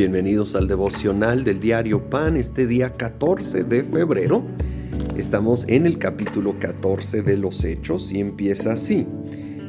Bienvenidos al devocional del diario Pan este día 14 de febrero. Estamos en el capítulo 14 de los Hechos y empieza así.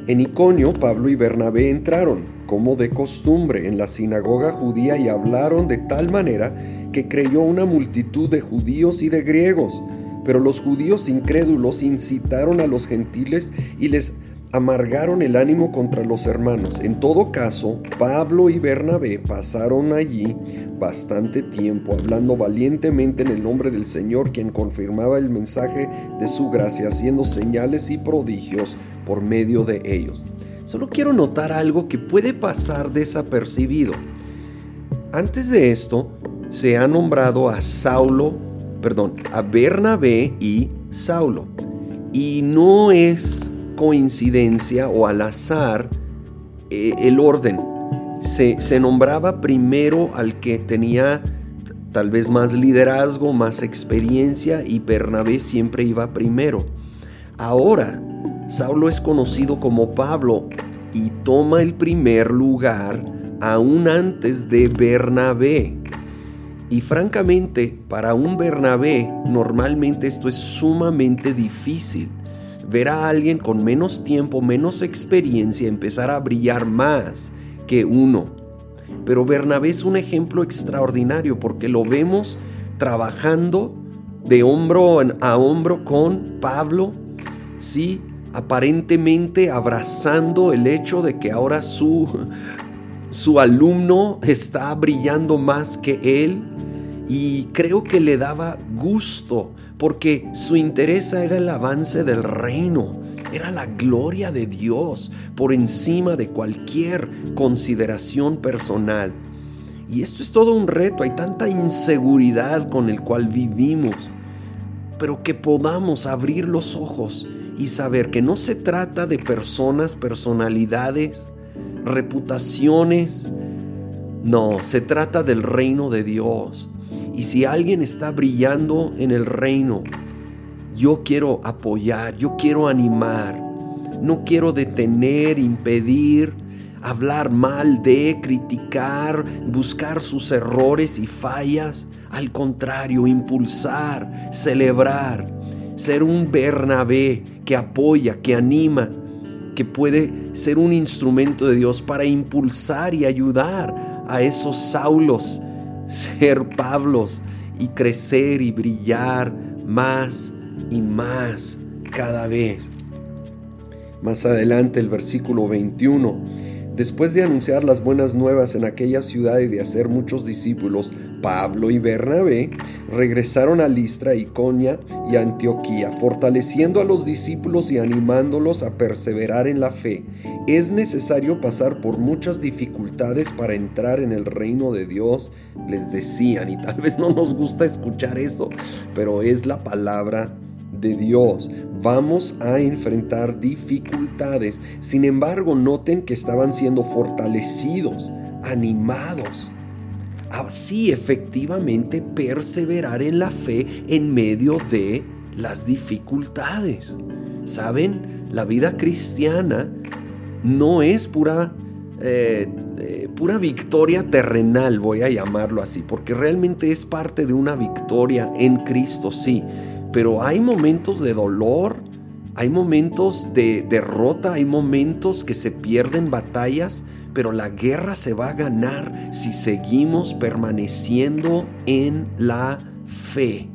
En Iconio, Pablo y Bernabé entraron, como de costumbre, en la sinagoga judía y hablaron de tal manera que creyó una multitud de judíos y de griegos. Pero los judíos incrédulos incitaron a los gentiles y les amargaron el ánimo contra los hermanos. En todo caso, Pablo y Bernabé pasaron allí bastante tiempo hablando valientemente en el nombre del Señor, quien confirmaba el mensaje de su gracia, haciendo señales y prodigios por medio de ellos. Solo quiero notar algo que puede pasar desapercibido. Antes de esto, se ha nombrado a Saulo, perdón, a Bernabé y Saulo. Y no es coincidencia o al azar eh, el orden. Se, se nombraba primero al que tenía tal vez más liderazgo, más experiencia y Bernabé siempre iba primero. Ahora, Saulo es conocido como Pablo y toma el primer lugar aún antes de Bernabé. Y francamente, para un Bernabé, normalmente esto es sumamente difícil ver a alguien con menos tiempo, menos experiencia empezar a brillar más que uno. Pero Bernabé es un ejemplo extraordinario porque lo vemos trabajando de hombro a hombro con Pablo, sí, aparentemente abrazando el hecho de que ahora su, su alumno está brillando más que él y creo que le daba gusto porque su interés era el avance del reino, era la gloria de Dios por encima de cualquier consideración personal. Y esto es todo un reto, hay tanta inseguridad con el cual vivimos, pero que podamos abrir los ojos y saber que no se trata de personas, personalidades, reputaciones, no, se trata del reino de Dios y si alguien está brillando en el reino, yo quiero apoyar, yo quiero animar, no quiero detener, impedir, hablar mal de, criticar, buscar sus errores y fallas. Al contrario, impulsar, celebrar, ser un Bernabé que apoya, que anima, que puede ser un instrumento de Dios para impulsar y ayudar a esos Saulos ser Pablos y crecer y brillar más y más cada vez. Más adelante el versículo 21 Después de anunciar las buenas nuevas en aquella ciudad y de hacer muchos discípulos, Pablo y Bernabé regresaron a Listra, Iconia y Antioquía, fortaleciendo a los discípulos y animándolos a perseverar en la fe. Es necesario pasar por muchas dificultades para entrar en el reino de Dios, les decían, y tal vez no nos gusta escuchar eso, pero es la palabra de Dios. Vamos a enfrentar dificultades. Sin embargo, noten que estaban siendo fortalecidos, animados. Así efectivamente perseverar en la fe en medio de las dificultades. ¿Saben? La vida cristiana no es pura, eh, eh, pura victoria terrenal, voy a llamarlo así, porque realmente es parte de una victoria en Cristo, sí pero hay momentos de dolor, hay momentos de derrota, hay momentos que se pierden batallas, pero la guerra se va a ganar si seguimos permaneciendo en la fe,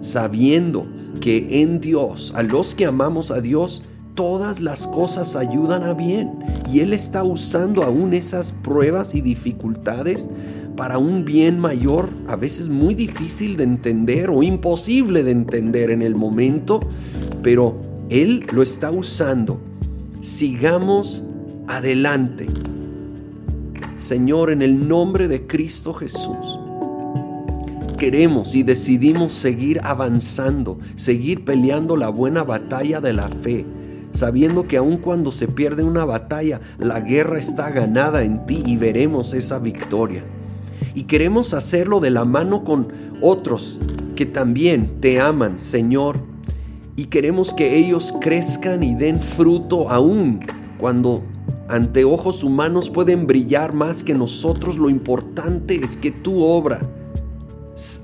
sabiendo que en Dios, a los que amamos a Dios, todas las cosas ayudan a bien. Y Él está usando aún esas pruebas y dificultades para un bien mayor, a veces muy difícil de entender o imposible de entender en el momento, pero Él lo está usando. Sigamos adelante. Señor, en el nombre de Cristo Jesús, queremos y decidimos seguir avanzando, seguir peleando la buena batalla de la fe sabiendo que aun cuando se pierde una batalla, la guerra está ganada en ti y veremos esa victoria y queremos hacerlo de la mano con otros que también te aman, Señor, y queremos que ellos crezcan y den fruto aún cuando ante ojos humanos pueden brillar más que nosotros, lo importante es que tu obra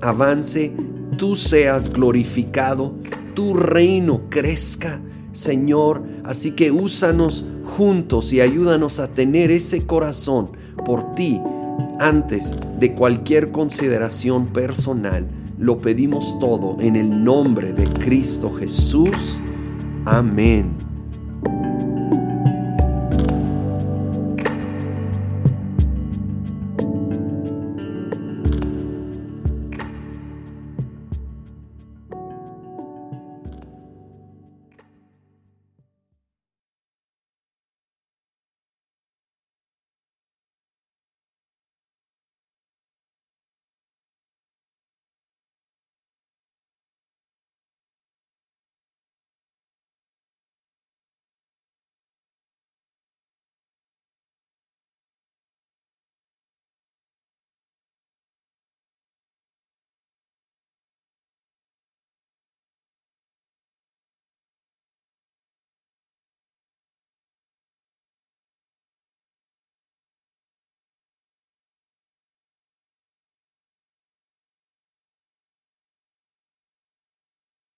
avance, tú seas glorificado, tu reino crezca, Señor. Así que úsanos juntos y ayúdanos a tener ese corazón por ti antes de cualquier consideración personal. Lo pedimos todo en el nombre de Cristo Jesús. Amén.